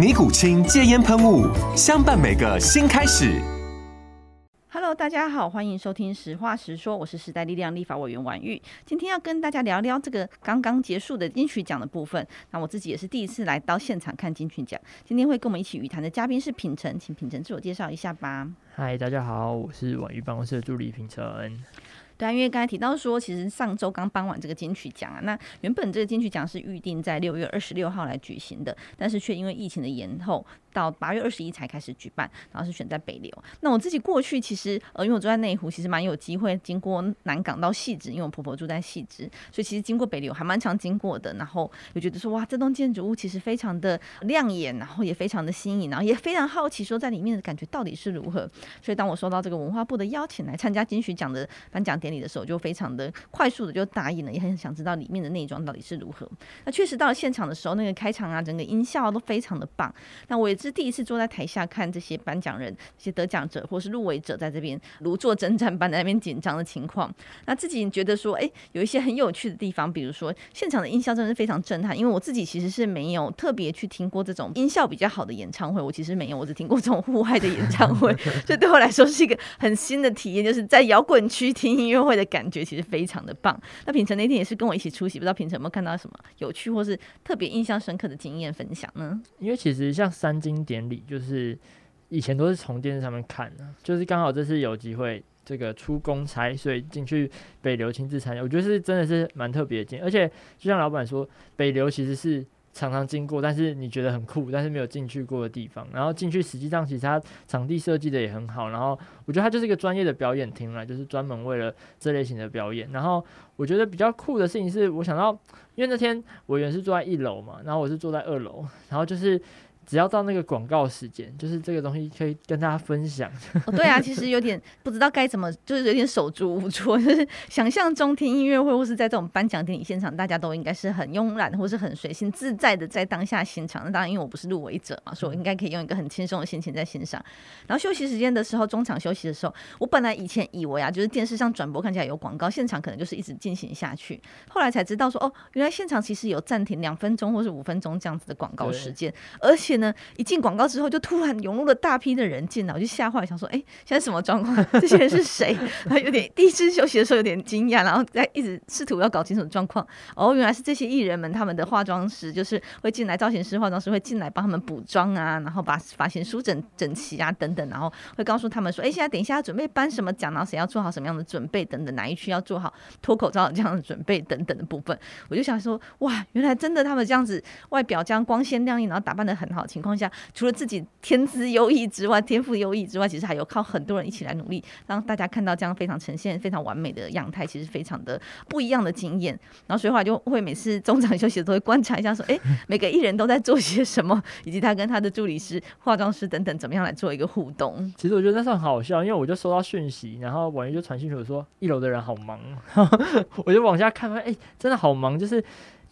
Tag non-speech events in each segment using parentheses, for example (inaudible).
尼古清戒烟喷雾，相伴每个新开始。Hello，大家好，欢迎收听《实话实说》，我是时代力量立法委员婉玉。今天要跟大家聊聊这个刚刚结束的金曲奖的部分。那我自己也是第一次来到现场看金曲奖。今天会跟我们一起语谈的嘉宾是品成，请品成自我介绍一下吧。嗨，大家好，我是婉玉办公室的助理品宸。对啊，因为刚才提到说，其实上周刚颁完这个金曲奖啊，那原本这个金曲奖是预定在六月二十六号来举行的，但是却因为疫情的延后，到八月二十一才开始举办，然后是选在北流。那我自己过去其实呃，因为我住在内湖，其实蛮有机会经过南港到汐止，因为我婆婆住在汐止，所以其实经过北流还蛮常经过的。然后就觉得说，哇，这栋建筑物其实非常的亮眼，然后也非常的新颖，然后也非常好奇说在里面的感觉到底是如何。所以当我收到这个文化部的邀请来参加金曲奖的颁奖典礼的时候，就非常的快速的就答应了，也很想知道里面的内装到底是如何。那确实到了现场的时候，那个开场啊，整个音效都非常的棒。那我也是第一次坐在台下看这些颁奖人、这些得奖者或是入围者在这边如坐针毡般在那边紧张的情况。那自己觉得说，哎，有一些很有趣的地方，比如说现场的音效真的是非常震撼。因为我自己其实是没有特别去听过这种音效比较好的演唱会，我其实没有，我只听过这种户外的演唱会，所以对我来说是一个很新的体验，就是在摇滚区听音乐会的感觉。其实非常的棒。那品宸那天也是跟我一起出席，不知道品宸有没有看到什么有趣或是特别印象深刻的经验分享呢？因为其实像三金经典礼，就是以前都是从电视上面看的，就是刚好这次有机会这个出公差，所以进去北流亲自参加，我觉得是真的是蛮特别的。而且就像老板说，北流其实是。常常经过，但是你觉得很酷，但是没有进去过的地方。然后进去，实际上其实它场地设计的也很好。然后我觉得它就是一个专业的表演厅啦，就是专门为了这类型的表演。然后我觉得比较酷的事情是，我想到，因为那天委员是坐在一楼嘛，然后我是坐在二楼，然后就是。只要到那个广告时间，就是这个东西可以跟大家分享。哦，对啊，其实有点不知道该怎么，就是有点手足无措。就是想象中听音乐会，或是在这种颁奖典礼现场，大家都应该是很慵懒，或是很随性自在的在当下现场。那当然，因为我不是入围者嘛，所以我应该可以用一个很轻松的心情在欣赏。然后休息时间的时候，中场休息的时候，我本来以前以为啊，就是电视上转播看起来有广告，现场可能就是一直进行下去。后来才知道说，哦，原来现场其实有暂停两分钟或是五分钟这样子的广告时间，而且。呢，一进广告之后，就突然涌入了大批的人进来，我就吓坏，想说，哎，现在什么状况？这些人是谁？(laughs) 然后有点第一次休息的时候有点惊讶，然后再一直试图要搞清楚状况。哦，原来是这些艺人们，他们的化妆师就是会进来，造型师、化妆师会进来帮他们补妆啊，然后把发型梳整整齐啊，等等，然后会告诉他们说，哎，现在等一下要准备颁什么奖，然后谁要做好什么样的准备等等，哪一区要做好脱口罩这样的准备等等的部分。我就想说，哇，原来真的他们这样子外表这样光鲜亮丽，然后打扮得很好。情况下，除了自己天资优异之外，天赋优异之外，其实还有靠很多人一起来努力，让大家看到这样非常呈现、非常完美的样态，其实非常的不一样的经验。然后所以话就会每次中场休息都会观察一下，说：(laughs) 哎，每个艺人都在做些什么，以及他跟他的助理师、化妆师等等怎么样来做一个互动。其实我觉得那是很好笑，因为我就收到讯息，然后婉玉就传讯息我说一楼的人好忙，(laughs) 我就往下看，哎，真的好忙，就是。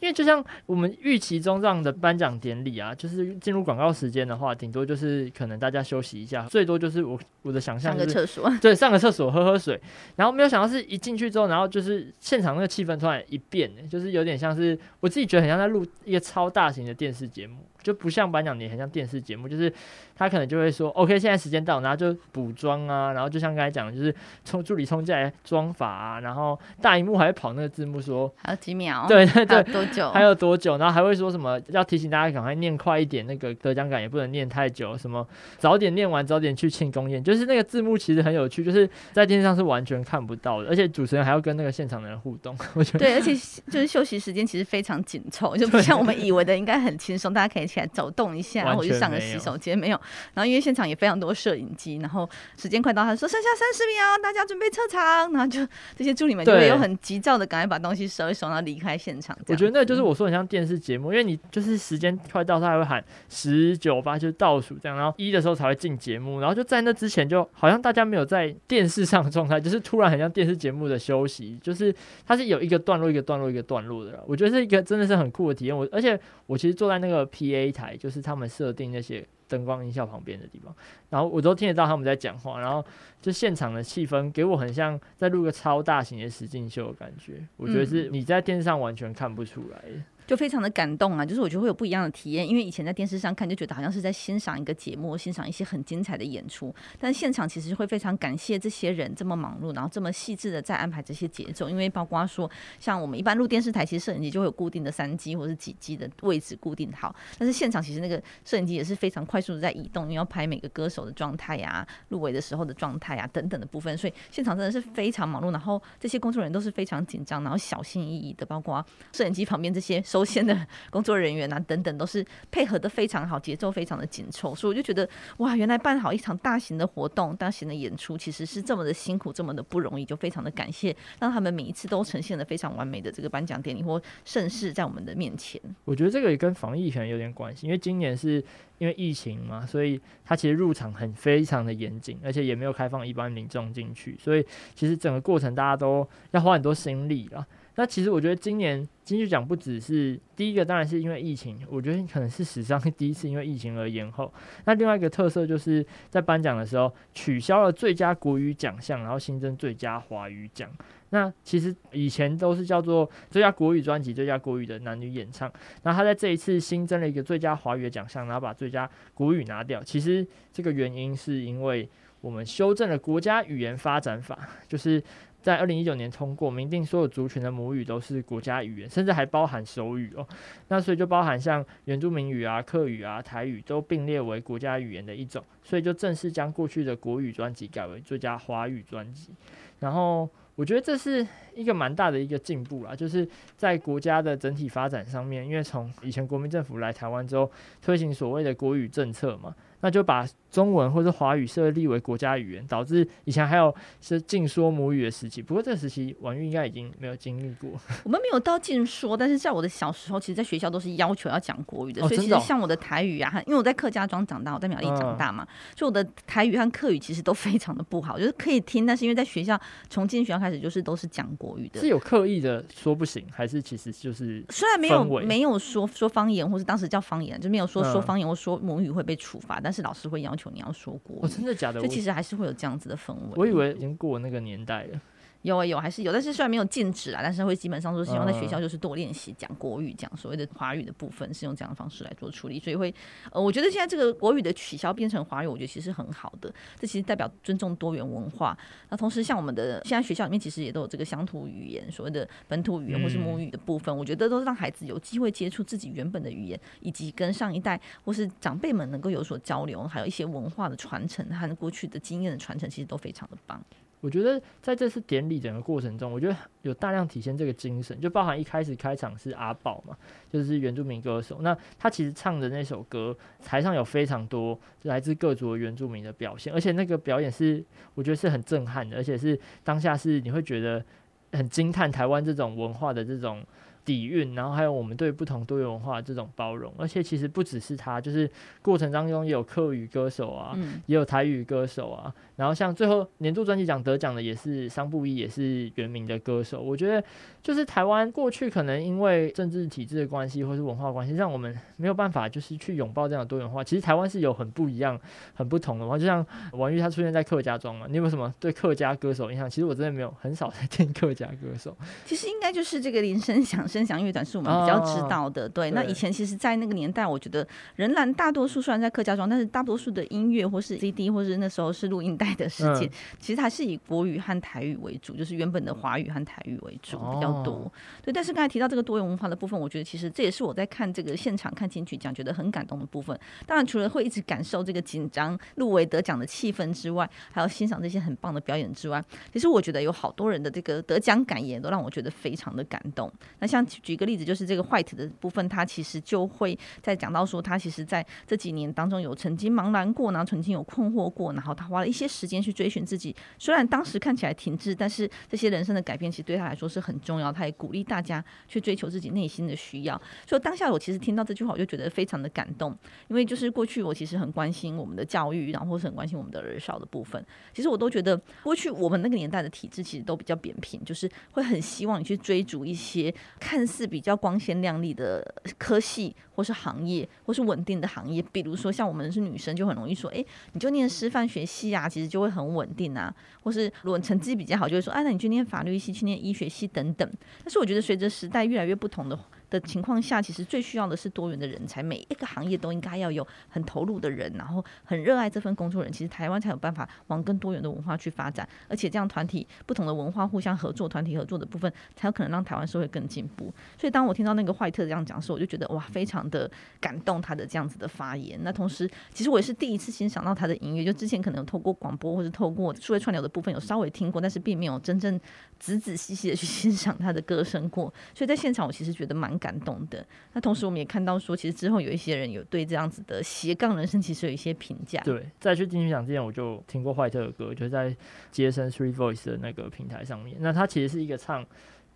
因为就像我们预期中这样的颁奖典礼啊，就是进入广告时间的话，顶多就是可能大家休息一下，最多就是我我的想象就是上个厕所，对，上个厕所喝喝水，然后没有想到是一进去之后，然后就是现场那个气氛突然一变，就是有点像是我自己觉得很像在录一个超大型的电视节目。就不像颁奖典礼，很像电视节目，就是他可能就会说，OK，现在时间到，然后就补妆啊，然后就像刚才讲的，就是冲助理冲进来妆法啊，然后大荧幕还会跑那个字幕说还有几秒，对对对，多久？还有多久？然后还会说什么要提醒大家赶快念快一点，那个得奖感也不能念太久，什么早点念完早点去庆功宴，就是那个字幕其实很有趣，就是在电视上是完全看不到的，而且主持人还要跟那个现场的人互动，我觉得对，而且就是休息时间其实非常紧凑，就不像我们以为的应该很轻松，大家可以起来走动一下，然后我就上个洗手间没有。然后因为现场也非常多摄影机，然后时间快到，他说剩下三十秒，大家准备撤场，然后就这些助理们就会有很急躁的赶快把东西收一收，然后离开现场。我觉得那就是我说很像电视节目，因为你就是时间快到，他还会喊十九八就是倒数这样，然后一的时候才会进节目，然后就在那之前就好像大家没有在电视上的状态，就是突然很像电视节目的休息，就是它是有一个段落一个段落一个段落的，我觉得是一个真的是很酷的体验。我而且我其实坐在那个 PA 台，就是他们设定那些灯光音效旁边的地方，然后我都听得到他们在讲话，然后就现场的气氛给我很像在录个超大型的实境秀的感觉，我觉得是你在电视上完全看不出来。的。就非常的感动啊！就是我觉得会有不一样的体验，因为以前在电视上看就觉得好像是在欣赏一个节目，欣赏一些很精彩的演出，但现场其实会非常感谢这些人这么忙碌，然后这么细致的在安排这些节奏。因为包括说，像我们一般录电视台，其实摄影机就会有固定的三机或者几机的位置固定好，但是现场其实那个摄影机也是非常快速的在移动，因为要拍每个歌手的状态呀、入围的时候的状态呀等等的部分，所以现场真的是非常忙碌。然后这些工作人员都是非常紧张，然后小心翼翼的，包括摄影机旁边这些收线的。(laughs) 工作人员啊，等等都是配合得非常好，节奏非常的紧凑，所以我就觉得哇，原来办好一场大型的活动、大型的演出，其实是这么的辛苦，这么的不容易，就非常的感谢，让他们每一次都呈现了非常完美的这个颁奖典礼或盛世在我们的面前。我觉得这个也跟防疫可能有点关系，因为今年是因为疫情嘛，所以它其实入场很非常的严谨，而且也没有开放一般民众进去，所以其实整个过程大家都要花很多心力啦。那其实我觉得今年金曲奖不只是第一个，当然是因为疫情，我觉得可能是史上 (laughs) 第一次因为疫情而延后。那另外一个特色就是在颁奖的时候取消了最佳国语奖项，然后新增最佳华语奖。那其实以前都是叫做最佳国语专辑、最佳国语的男女演唱，那他在这一次新增了一个最佳华语的奖项，然后把最佳国语拿掉。其实这个原因是因为我们修正了国家语言发展法，就是。在二零一九年通过，明定所有族群的母语都是国家语言，甚至还包含手语哦。那所以就包含像原住民语啊、客语啊、台语都并列为国家语言的一种，所以就正式将过去的国语专辑改为最佳华语专辑。然后我觉得这是一个蛮大的一个进步啦，就是在国家的整体发展上面，因为从以前国民政府来台湾之后，推行所谓的国语政策嘛。那就把中文或者华语设立为国家语言，导致以前还有是禁说母语的时期。不过这个时期婉玉应该已经没有经历过。我们没有到禁说，但是在我的小时候，其实在学校都是要求要讲国语的。哦、所以其实像我的台语啊，因为我在客家庄长大，我在苗栗长大嘛，所以我的台语和客语其实都非常的不好，就是可以听，但是因为在学校从进学校开始就是都是讲国语的。是有刻意的说不行，还是其实就是虽然没有没有说说方言，或是当时叫方言，就没有说说方言或说母语会被处罚。但是老师会要求你要说国语。哦，真的假的？就其实还是会有这样子的氛围。我以为已经过那个年代了。有啊有，还是有，但是虽然没有禁止啊，但是会基本上都是希望在学校就是多练习讲国语，讲所谓的华语的部分是用这样的方式来做处理，所以会呃，我觉得现在这个国语的取消变成华语，我觉得其实很好的，这其实代表尊重多元文化。那同时像我们的现在学校里面其实也都有这个乡土语言，所谓的本土语言或是母语的部分，嗯、我觉得都是让孩子有机会接触自己原本的语言，以及跟上一代或是长辈们能够有所交流，还有一些文化的传承和过去的经验的传承，其实都非常的棒。我觉得在这次典礼整个过程中，我觉得有大量体现这个精神，就包含一开始开场是阿宝嘛，就是原住民歌手。那他其实唱的那首歌，台上有非常多来自各族的原住民的表现，而且那个表演是我觉得是很震撼的，而且是当下是你会觉得很惊叹台湾这种文化的这种底蕴，然后还有我们对不同多元文化的这种包容。而且其实不只是他，就是过程当中也有客语歌手啊，也有台语歌手啊。然后像最后年度专辑奖得奖的也是桑布伊，也是原名的歌手。我觉得就是台湾过去可能因为政治体制的关系，或是文化关系，让我们没有办法就是去拥抱这样的多元化。其实台湾是有很不一样、很不同的话，就像王玉他出现在客家庄嘛，你有没有什么对客家歌手印象？其实我真的没有，很少在听客家歌手。其实应该就是这个林声响声响乐团是我们比较知道的。哦、对，那以前其实，在那个年代，我觉得仍然大多数虽然在客家庄，但是大多数的音乐或是 CD 或是那时候是录音带的世界。嗯 (laughs) 其实还是以国语和台语为主，就是原本的华语和台语为主比较多。哦、对，但是刚才提到这个多元文化的部分，我觉得其实这也是我在看这个现场看金曲奖觉得很感动的部分。当然，除了会一直感受这个紧张入围得奖的气氛之外，还要欣赏这些很棒的表演之外，其实我觉得有好多人的这个得奖感言都让我觉得非常的感动。那像举一个例子，就是这个 White 的部分，他其实就会在讲到说，他其实在这几年当中有曾经茫然过，然后曾经有困惑过，然后他花了一些时间去追寻自己。虽然当时看起来停滞，但是这些人生的改变其实对他来说是很重要。他也鼓励大家去追求自己内心的需要。所以当下我其实听到这句话，我就觉得非常的感动。因为就是过去我其实很关心我们的教育，然后是很关心我们的儿少的部分。其实我都觉得过去我们那个年代的体制其实都比较扁平，就是会很希望你去追逐一些看似比较光鲜亮丽的科系，或是行业，或是稳定的行业。比如说像我们是女生，就很容易说，哎，你就念师范学系啊，其实就会很稳定啊。或是如果成绩比较好，就会说，哎，那你去念法律系，去念医学系等等。但是我觉得随着时代越来越不同的。的情况下，其实最需要的是多元的人才。每一个行业都应该要有很投入的人，然后很热爱这份工作人。其实台湾才有办法往更多元的文化去发展，而且这样团体不同的文化互相合作，团体合作的部分才有可能让台湾社会更进步。所以当我听到那个坏特这样讲的时候，我就觉得哇，非常的感动他的这样子的发言。那同时，其实我也是第一次欣赏到他的音乐，就之前可能有透过广播或者透过数位串流的部分有稍微听过，但是并没有真正仔仔细细的去 (laughs) 欣赏他的歌声过。所以在现场，我其实觉得蛮感动的。那同时，我们也看到说，其实之后有一些人有对这样子的斜杠人生，其实有一些评价。对，在去金曲奖之前，我就听过坏特的歌，就是在街声 Street Voice 的那个平台上面。那他其实是一个唱，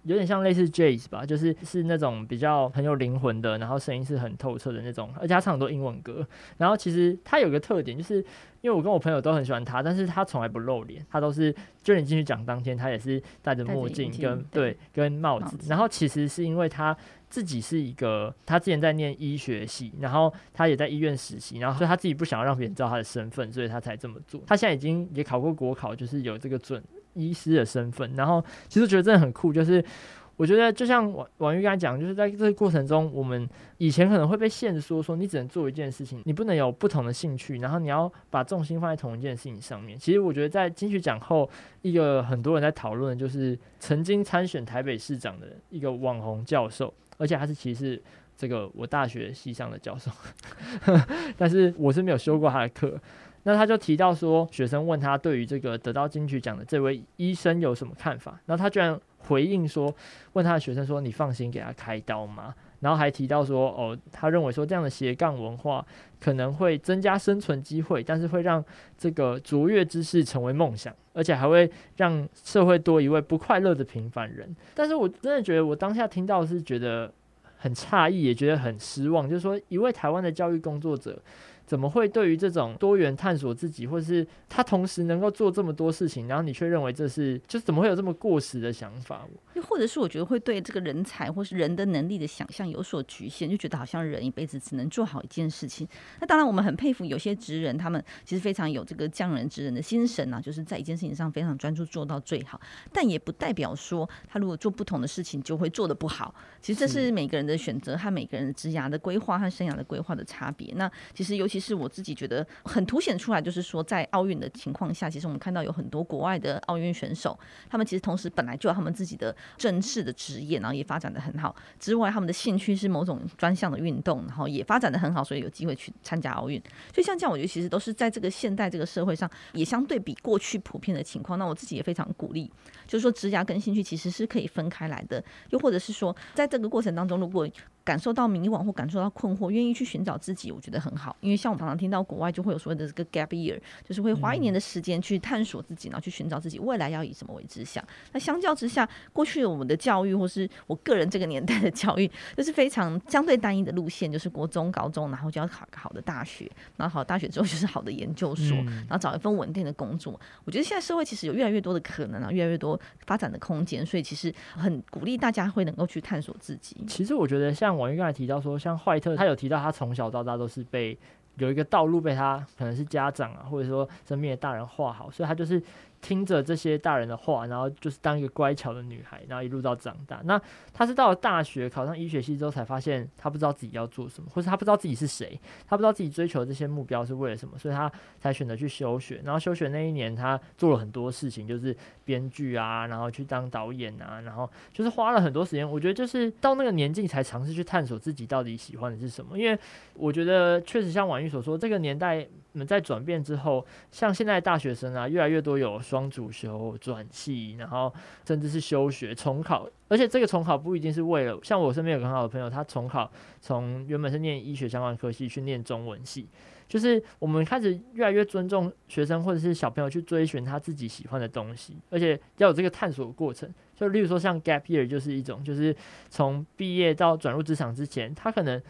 有点像类似 Jazz 吧，就是是那种比较很有灵魂的，然后声音是很透彻的那种，而且他唱很多英文歌。然后其实他有个特点，就是因为我跟我朋友都很喜欢他，但是他从来不露脸，他都是就你进去讲当天，他也是戴着墨镜跟对跟帽子。然后其实是因为他自己是一个，他之前在念医学系，然后他也在医院实习，然后所以他自己不想要让别人知道他的身份，所以他才这么做。他现在已经也考过国考，就是有这个准。医师的身份，然后其实觉得真的很酷，就是我觉得就像王王玉刚才讲，就是在这个过程中，我们以前可能会被限制说，说你只能做一件事情，你不能有不同的兴趣，然后你要把重心放在同一件事情上面。其实我觉得在金曲奖后，一个很多人在讨论的就是曾经参选台北市长的一个网红教授，而且他是其实这个我大学系上的教授，(laughs) 但是我是没有修过他的课。那他就提到说，学生问他对于这个得到金曲奖的这位医生有什么看法，那他居然回应说，问他的学生说：“你放心给他开刀吗？”然后还提到说：“哦，他认为说这样的斜杠文化可能会增加生存机会，但是会让这个卓越之士成为梦想，而且还会让社会多一位不快乐的平凡人。”但是我真的觉得，我当下听到是觉得很诧异，也觉得很失望，就是说一位台湾的教育工作者。怎么会对于这种多元探索自己，或是他同时能够做这么多事情，然后你却认为这是，就怎么会有这么过时的想法？又或者是我觉得会对这个人才或是人的能力的想象有所局限，就觉得好像人一辈子只能做好一件事情。那当然，我们很佩服有些职人，他们其实非常有这个匠人职人的精神啊，就是在一件事情上非常专注做到最好。但也不代表说他如果做不同的事情就会做得不好。其实这是每个人的选择和每个人的职涯的规划和生涯的规划的差别。那其实尤其是。是我自己觉得很凸显出来，就是说在奥运的情况下，其实我们看到有很多国外的奥运选手，他们其实同时本来就有他们自己的正式的职业，然后也发展得很好。之外，他们的兴趣是某种专项的运动，然后也发展得很好，所以有机会去参加奥运。所以像这样，我觉得其实都是在这个现代这个社会上，也相对比过去普遍的情况。那我自己也非常鼓励，就是说职涯跟兴趣其实是可以分开来的。又或者是说，在这个过程当中，如果感受到迷惘或感受到困惑，愿意去寻找自己，我觉得很好。因为像我常常听到国外就会有所谓的这个 gap year，就是会花一年的时间去探索自己，然后去寻找自己未来要以什么为志向。那相较之下，过去我们的教育或是我个人这个年代的教育，就是非常相对单一的路线，就是国中、高中，然后就要考个好的大学，然后好大学之后就是好的研究所，然后找一份稳定的工作。我觉得现在社会其实有越来越多的可能啊，越来越多发展的空间，所以其实很鼓励大家会能够去探索自己。其实我觉得像婉諭刚才提到说，像怀特他有提到他从小到大都是被有一个道路被他可能是家长啊，或者说身边的大人画好，所以他就是。听着这些大人的话，然后就是当一个乖巧的女孩，然后一路到长大。那她是到了大学考上医学系之后，才发现她不知道自己要做什么，或是她不知道自己是谁，她不知道自己追求的这些目标是为了什么，所以她才选择去休学。然后休学那一年，她做了很多事情，就是编剧啊，然后去当导演啊，然后就是花了很多时间。我觉得就是到那个年纪才尝试去探索自己到底喜欢的是什么。因为我觉得确实像婉玉所说，这个年代在转变之后，像现在大学生啊，越来越多有。双主修转系，然后甚至是休学重考，而且这个重考不一定是为了，像我身边有个很好的朋友，他重考从原本是念医学相关科系去念中文系，就是我们开始越来越尊重学生或者是小朋友去追寻他自己喜欢的东西，而且要有这个探索的过程。就例如说像 gap year 就是一种，就是从毕业到转入职场之前，他可能。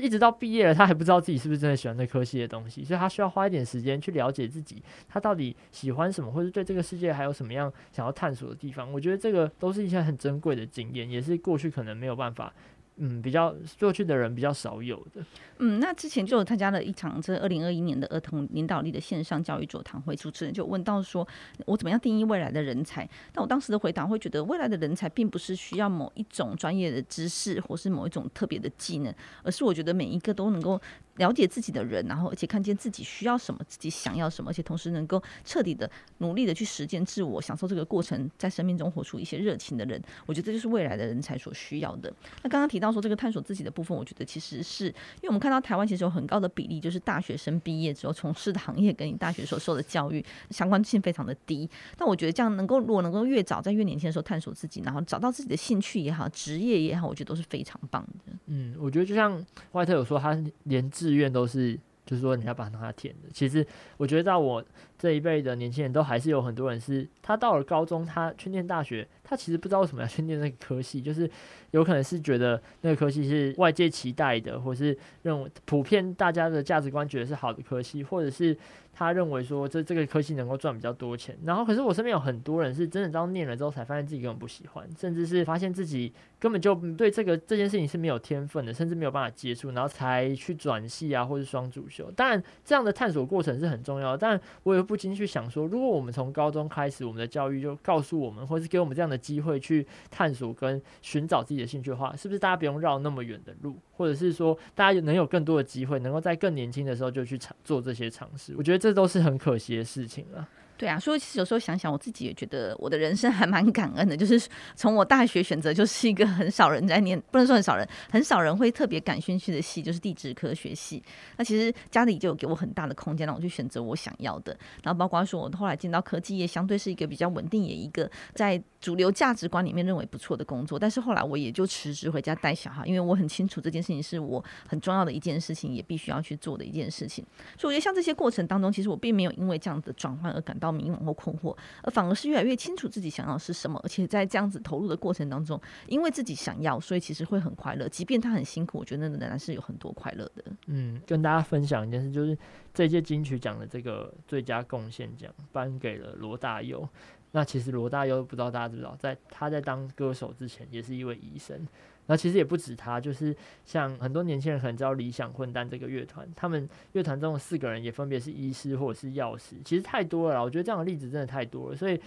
一直到毕业了，他还不知道自己是不是真的喜欢这科系的东西，所以他需要花一点时间去了解自己，他到底喜欢什么，或者对这个世界还有什么样想要探索的地方。我觉得这个都是一些很珍贵的经验，也是过去可能没有办法。嗯，比较过去的人比较少有的。嗯，那之前就有参加了一场这二零二一年的儿童领导力的线上教育座谈会，主持人就问到说，我怎么样定义未来的人才？但我当时的回答会觉得，未来的人才并不是需要某一种专业的知识，或是某一种特别的技能，而是我觉得每一个都能够了解自己的人，然后而且看见自己需要什么，自己想要什么，而且同时能够彻底的努力的去实践自我，享受这个过程，在生命中活出一些热情的人，我觉得这就是未来的人才所需要的。那刚刚提到。说这个探索自己的部分，我觉得其实是因为我们看到台湾其实有很高的比例，就是大学生毕业之后从事的行业跟你大学所受的教育相关性非常的低。但我觉得这样能够，如果能够越早在越年轻的时候探索自己，然后找到自己的兴趣也好，职业也好，我觉得都是非常棒的。嗯，我觉得就像外特有说，他连志愿都是。就是说，你要把它填的。其实，我觉得在我这一辈的年轻人都还是有很多人是，他到了高中，他去念大学，他其实不知道为什么要去念那个科系，就是有可能是觉得那个科系是外界期待的，或是认为普遍大家的价值观觉得是好的科系，或者是。他认为说，这这个科系能够赚比较多钱，然后可是我身边有很多人是真的当念了之后才发现自己根本不喜欢，甚至是发现自己根本就对这个这件事情是没有天分的，甚至没有办法接触，然后才去转系啊，或是双主修。当然，这样的探索过程是很重要的，但我也不禁去想说，如果我们从高中开始，我们的教育就告诉我们，或是给我们这样的机会去探索跟寻找自己的兴趣的话，是不是大家不用绕那么远的路，或者是说大家能有更多的机会，能够在更年轻的时候就去尝做这些尝试？我觉得这。都是很可惜的事情了。对啊，所以其实有时候想想，我自己也觉得我的人生还蛮感恩的。就是从我大学选择就是一个很少人在念，不能说很少人，很少人会特别感兴趣的系，就是地质科学系。那其实家里就有给我很大的空间，让我去选择我想要的。然后包括说，我后来进到科技业，相对是一个比较稳定，也一个在主流价值观里面认为不错的工作。但是后来我也就辞职回家带小孩，因为我很清楚这件事情是我很重要的一件事情，也必须要去做的一件事情。所以我觉得像这些过程当中，其实我并没有因为这样的转换而感到。迷茫或困惑，而反而是越来越清楚自己想要是什么，而且在这样子投入的过程当中，因为自己想要，所以其实会很快乐。即便他很辛苦，我觉得那仍然是有很多快乐的。嗯，跟大家分享一件事，就是这届金曲奖的这个最佳贡献奖颁给了罗大佑。那其实罗大佑不知道大家知不知道，在他在当歌手之前，也是一位医生。那其实也不止他，就是像很多年轻人可能知道理想混蛋这个乐团，他们乐团中的四个人也分别是医师或者是药师，其实太多了。我觉得这样的例子真的太多了，所以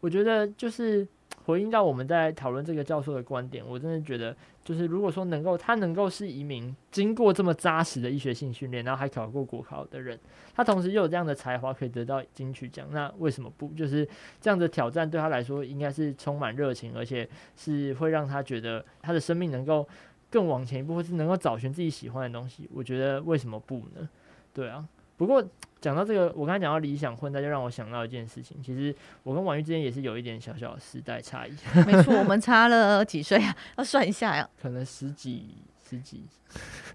我觉得就是。回应到我们在讨论这个教授的观点，我真的觉得，就是如果说能够他能够是一名经过这么扎实的医学性训练，然后还考过国考的人，他同时又有这样的才华可以得到金曲奖，那为什么不？就是这样的挑战对他来说应该是充满热情，而且是会让他觉得他的生命能够更往前一步，或是能够找寻自己喜欢的东西。我觉得为什么不呢？对啊，不过。讲到这个，我刚才讲到理想混蛋，就让我想到一件事情。其实我跟婉玉之间也是有一点小小的时代差异。(laughs) 没错，我们差了几岁啊？要算一下呀，可能十几、十几，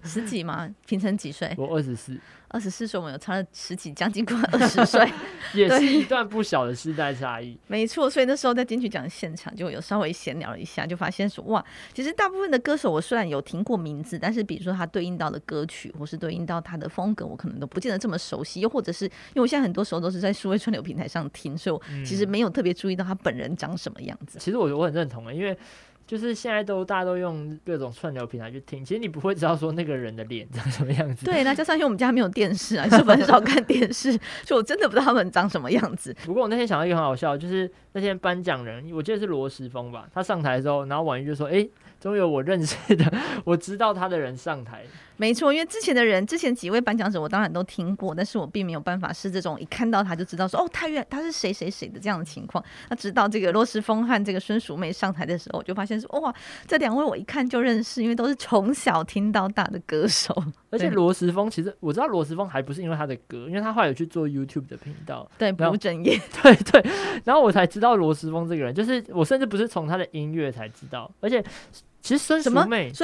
十几吗？(laughs) 平成几岁？我二十四。二十四岁，我们有差了十几，将近快二十岁，(laughs) 也是一段不小的世代差异。没错，所以那时候在金曲奖现场就有稍微闲聊了一下，就发现说哇，其实大部分的歌手我虽然有听过名字，但是比如说他对应到的歌曲，或是对应到他的风格，我可能都不见得这么熟悉。又或者是因为我现在很多时候都是在数位串流平台上听，所以我其实没有特别注意到他本人长什么样子。嗯、其实我我很认同的，因为。就是现在都大家都用各种串流平台去听，其实你不会知道说那个人的脸长什么样子。对，那加上因为我们家没有电视啊，就很少看电视，(laughs) 所以我真的不知道他们长什么样子。不过我那天想到一个很好笑，就是那天颁奖人，我记得是罗时峰吧，他上台的时候，然后婉瑜就说：“哎、欸，终于有我认识的，(laughs) 我知道他的人上台。”没错，因为之前的人，之前几位颁奖者，我当然都听过，但是我并没有办法是这种一看到他就知道说哦，他原他是谁谁谁的这样的情况。那直到这个罗时峰和这个孙淑媚上台的时候，我就发现说哇，这两位我一看就认识，因为都是从小听到大的歌手。而且罗时峰其实我知道罗时峰还不是因为他的歌，因为他后来有去做 YouTube 的频道，对，不务正业，(laughs) 对对。然后我才知道罗时丰这个人，就是我甚至不是从他的音乐才知道，而且。其实所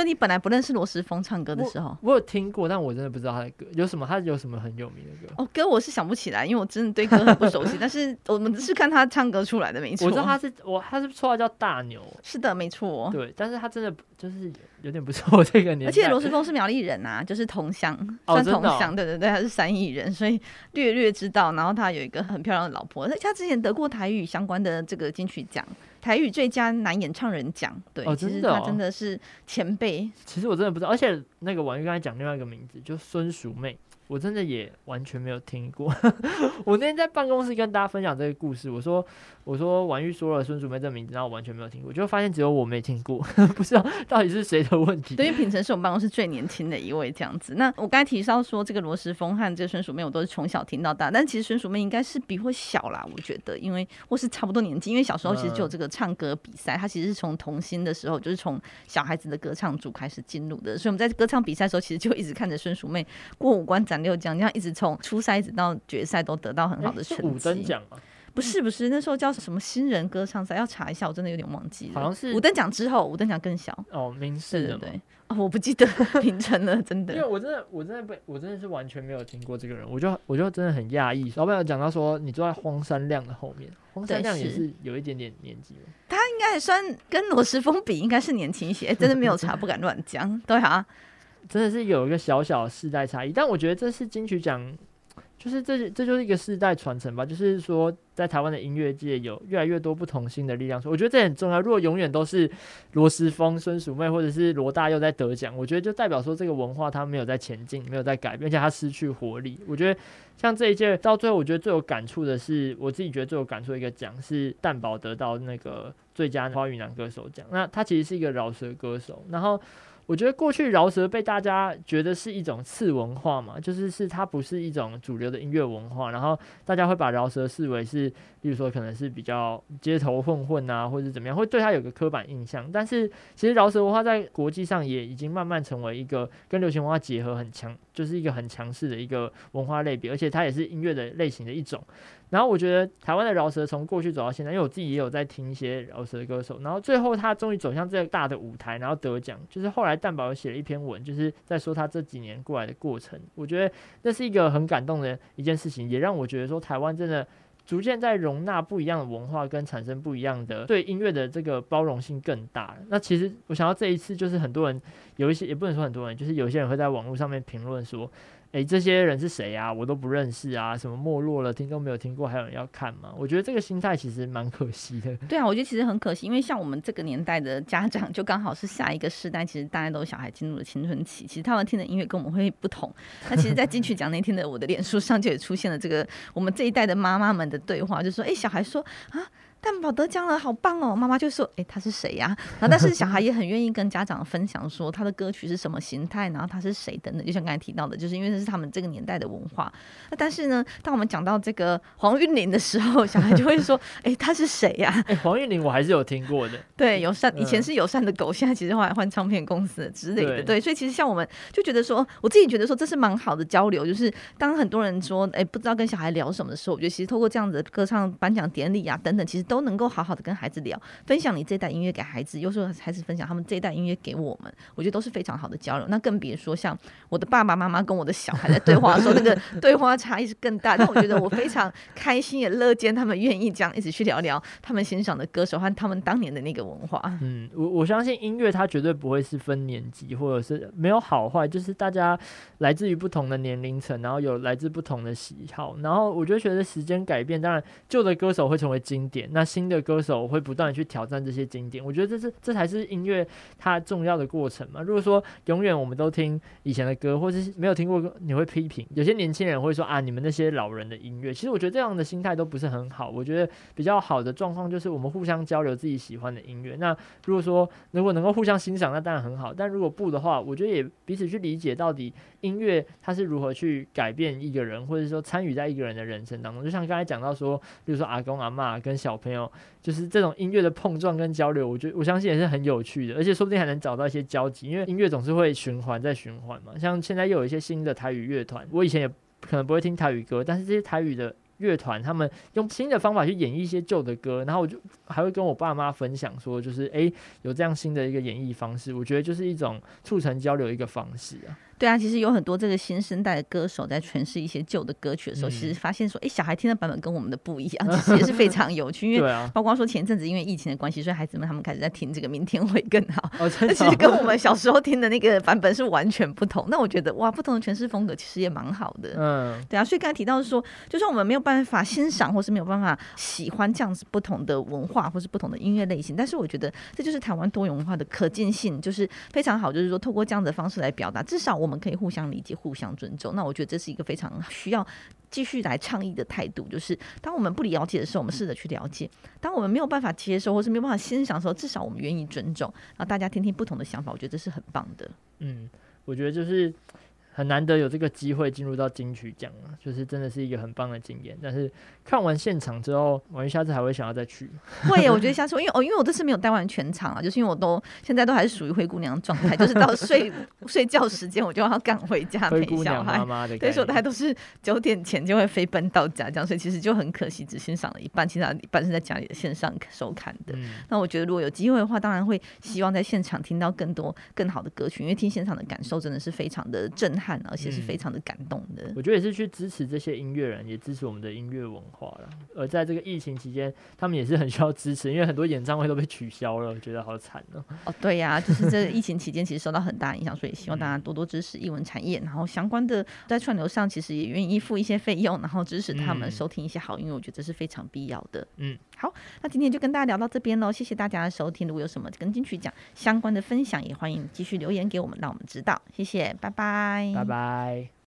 以你本来不认识罗时丰唱歌的时候我，我有听过，但我真的不知道他的歌有什么，他有什么很有名的歌。哦，歌我是想不起来，因为我真的对歌很不熟悉。(laughs) 但是我们只是看他唱歌出来的，没错。我知道他是我，他是绰号叫大牛。是的，没错。对，但是他真的就是有点不错这个年。而且罗时丰是苗栗人啊，就是同乡，算同乡。对对对，他是三义人，所以略略知道。然后他有一个很漂亮的老婆，他之前得过台语相关的这个金曲奖。台语最佳男演唱人奖，对，其实他真的是前辈。其实我真的不知道，而且那个婉玉刚才讲另外一个名字，就孙淑媚。我真的也完全没有听过。(laughs) 我那天在办公室跟大家分享这个故事，我说我说婉玉说了孙淑妹这名字，然后我完全没有听过，就发现只有我没听过，(laughs) 不知道到底是谁的问题。对，因为品成是我们办公室最年轻的一位这样子。那我刚才提到说这个罗时丰和这个孙淑媚，我都是从小听到大，但其实孙淑媚应该是比我小啦，我觉得，因为或是差不多年纪，因为小时候其实就有这个唱歌比赛，他其实是从童星的时候，就是从小孩子的歌唱组开始进入的，所以我们在歌唱比赛的时候，其实就一直看着孙淑妹过五关斩六奖，这样一直。从初赛一直到决赛都得到很好的成绩。五等奖吗？不是不是，那时候叫什么新人歌唱赛，要查一下，我真的有点忘记了。好像是五等奖之后，五等奖更小哦，民视的对，对，对、哦、我不记得 (laughs) 名称了，真的。因为我真的我真的被我真的是完全没有听过这个人，我就我就真的很讶异。老板有讲到说，你坐在荒山亮的后面，荒山亮也是有一点点年纪了。他应该也算跟罗时丰比，应该是年轻一些。欸、真的没有查，不敢乱讲。对啊，真的是有一个小小的世代差异，但我觉得这是金曲奖。就是这，这就是一个世代传承吧。就是说，在台湾的音乐界有越来越多不同性的力量。我觉得这很重要。如果永远都是罗时丰、孙淑媚或者是罗大佑在得奖，我觉得就代表说这个文化它没有在前进，没有在改变，而且它失去活力。我觉得像这一届到最后，我觉得最有感触的是，我自己觉得最有感触的一个奖是蛋堡得到那个最佳华语男歌手奖。那他其实是一个饶舌歌手，然后。我觉得过去饶舌被大家觉得是一种次文化嘛，就是是它不是一种主流的音乐文化，然后大家会把饶舌视为是，例如说可能是比较街头混混啊，或者怎么样，会对它有个刻板印象。但是其实饶舌文化在国际上也已经慢慢成为一个跟流行文化结合很强，就是一个很强势的一个文化类别，而且它也是音乐的类型的一种。然后我觉得台湾的饶舌从过去走到现在，因为我自己也有在听一些饶舌歌手，然后最后他终于走向这个大的舞台，然后得奖。就是后来蛋宝写了一篇文，就是在说他这几年过来的过程。我觉得那是一个很感动的一件事情，也让我觉得说台湾真的逐渐在容纳不一样的文化，跟产生不一样的对音乐的这个包容性更大。那其实我想到这一次，就是很多人有一些，也不能说很多人，就是有些人会在网络上面评论说。诶、这些人是谁啊？我都不认识啊！什么没落了，听都没有听过，还有人要看吗？我觉得这个心态其实蛮可惜的。对啊，我觉得其实很可惜，因为像我们这个年代的家长，就刚好是下一个世代，其实大家都小孩进入了青春期，其实他们听的音乐跟我们会不同。那其实，在金曲奖那天的我的脸书上就也出现了这个我们这一代的妈妈们的对话，就说：“诶、小孩说啊。”蛋宝得奖了，好棒哦！妈妈就说：“哎、欸，他是谁呀、啊？”然后，但是小孩也很愿意跟家长分享说他的歌曲是什么形态，然后他是谁等等。就像刚才提到的，就是因为这是他们这个年代的文化。那但是呢，当我们讲到这个黄韵玲的时候，小孩就会说：“哎、欸，他是谁呀、啊？”诶、欸，黄韵玲我还是有听过的。对，友善以前是友善的狗，现在其实后来换唱片公司之类的。对，对，所以其实像我们就觉得说，我自己觉得说这是蛮好的交流。就是当很多人说：“哎、欸，不知道跟小孩聊什么的时候，我觉得其实透过这样子的歌唱颁奖典礼啊等等，其实都能够好好的跟孩子聊，分享你这代音乐给孩子，有时候孩子分享他们这一代音乐给我们，我觉得都是非常好的交流。那更别说像我的爸爸妈妈跟我的小孩在对话的时候，那个 (laughs) 对话差异是更大。但我觉得我非常开心也乐见他们愿意这样一起去聊聊他们欣赏的歌手和他们当年的那个文化。嗯，我我相信音乐它绝对不会是分年级或者是没有好坏，就是大家来自于不同的年龄层，然后有来自不同的喜好。然后我觉得随着时间改变，当然旧的歌手会成为经典，那那新的歌手会不断的去挑战这些经典。我觉得这是这才是音乐它重要的过程嘛。如果说永远我们都听以前的歌，或是没有听过歌，你会批评。有些年轻人会说啊，你们那些老人的音乐，其实我觉得这样的心态都不是很好。我觉得比较好的状况就是我们互相交流自己喜欢的音乐。那如果说如果能够互相欣赏，那当然很好。但如果不的话，我觉得也彼此去理解到底音乐它是如何去改变一个人，或者说参与在一个人的人生当中。就像刚才讲到说，比如说阿公阿嬷跟小朋友，就是这种音乐的碰撞跟交流，我觉得我相信也是很有趣的，而且说不定还能找到一些交集，因为音乐总是会循环再循环嘛。像现在又有一些新的台语乐团，我以前也可能不会听台语歌，但是这些台语的。乐团他们用新的方法去演绎一些旧的歌，然后我就还会跟我爸妈分享说，就是诶、有这样新的一个演绎方式，我觉得就是一种促成交流一个方式啊。对啊，其实有很多这个新生代的歌手在诠释一些旧的歌曲的时候，嗯、其实发现说，哎，小孩听的版本跟我们的不一样，其实也是非 (laughs) 常有趣。因为包括说前阵子因为疫情的关系，所以孩子们他们开始在听这个《明天会更好》哦，那其实跟我们小时候听的那个版本是完全不同。那我觉得哇，不同的诠释风格其实也蛮好的。嗯，对啊，所以刚才提到说，就算我们没有办法欣赏或是没有办法喜欢这样子不同的文化或是不同的音乐类型，但是我觉得这就是台湾多元文化的可见性，就是非常好。就是说，透过这样的方式来表达，至少我我们可以互相理解。互相尊重，那我觉得这是一个非常 (laughs) 需要继续来倡议的态度。就是当我们不了解的时候，我们试着去了解；当我们没有办法接受或是没有办法欣赏的时候，至少我们愿意尊重。然后大家听听不同的想法，我觉得这是很棒的。嗯，我觉得就是。很难得有这个机会进入到金曲奖啊，就是真的是一个很棒的经验。但是看完现场之后，我下次还会想要再去。(laughs) 会，我觉得下次，因为哦，因为我这次没有待完全场啊，就是因为我都现在都还是属于灰姑娘状态，就是到 (laughs) 睡睡觉时间我就要赶回家陪小孩。妈妈的，所以说大家都是九点前就会飞奔到家，这样，所以其实就很可惜，只欣赏了一半，其他一半是在家里的线上收看的。嗯、那我觉得如果有机会的话，当然会希望在现场听到更多更好的歌曲，因为听现场的感受真的是非常的震撼。而且是非常的感动的。嗯，我觉得也是去支持这些音乐人，也支持我们的音乐文化了。而在这个疫情期间，他们也是很需要支持，因为很多演唱会都被取消了，我觉得好惨哦。哦，对呀，啊，就是这个疫情期间其实受到很大影响，所以希望大家多多支持艺文产业，然后相关的在串流上其实也愿意付一些费用，然后支持他们收听一些好音乐，我觉得这是非常必要的。嗯，好，那今天就跟大家聊到这边喽，谢谢大家的收听。如果有什么跟金曲奖相关的分享，也欢迎继续留言给我们，让我们知道。谢谢，拜拜，拜拜。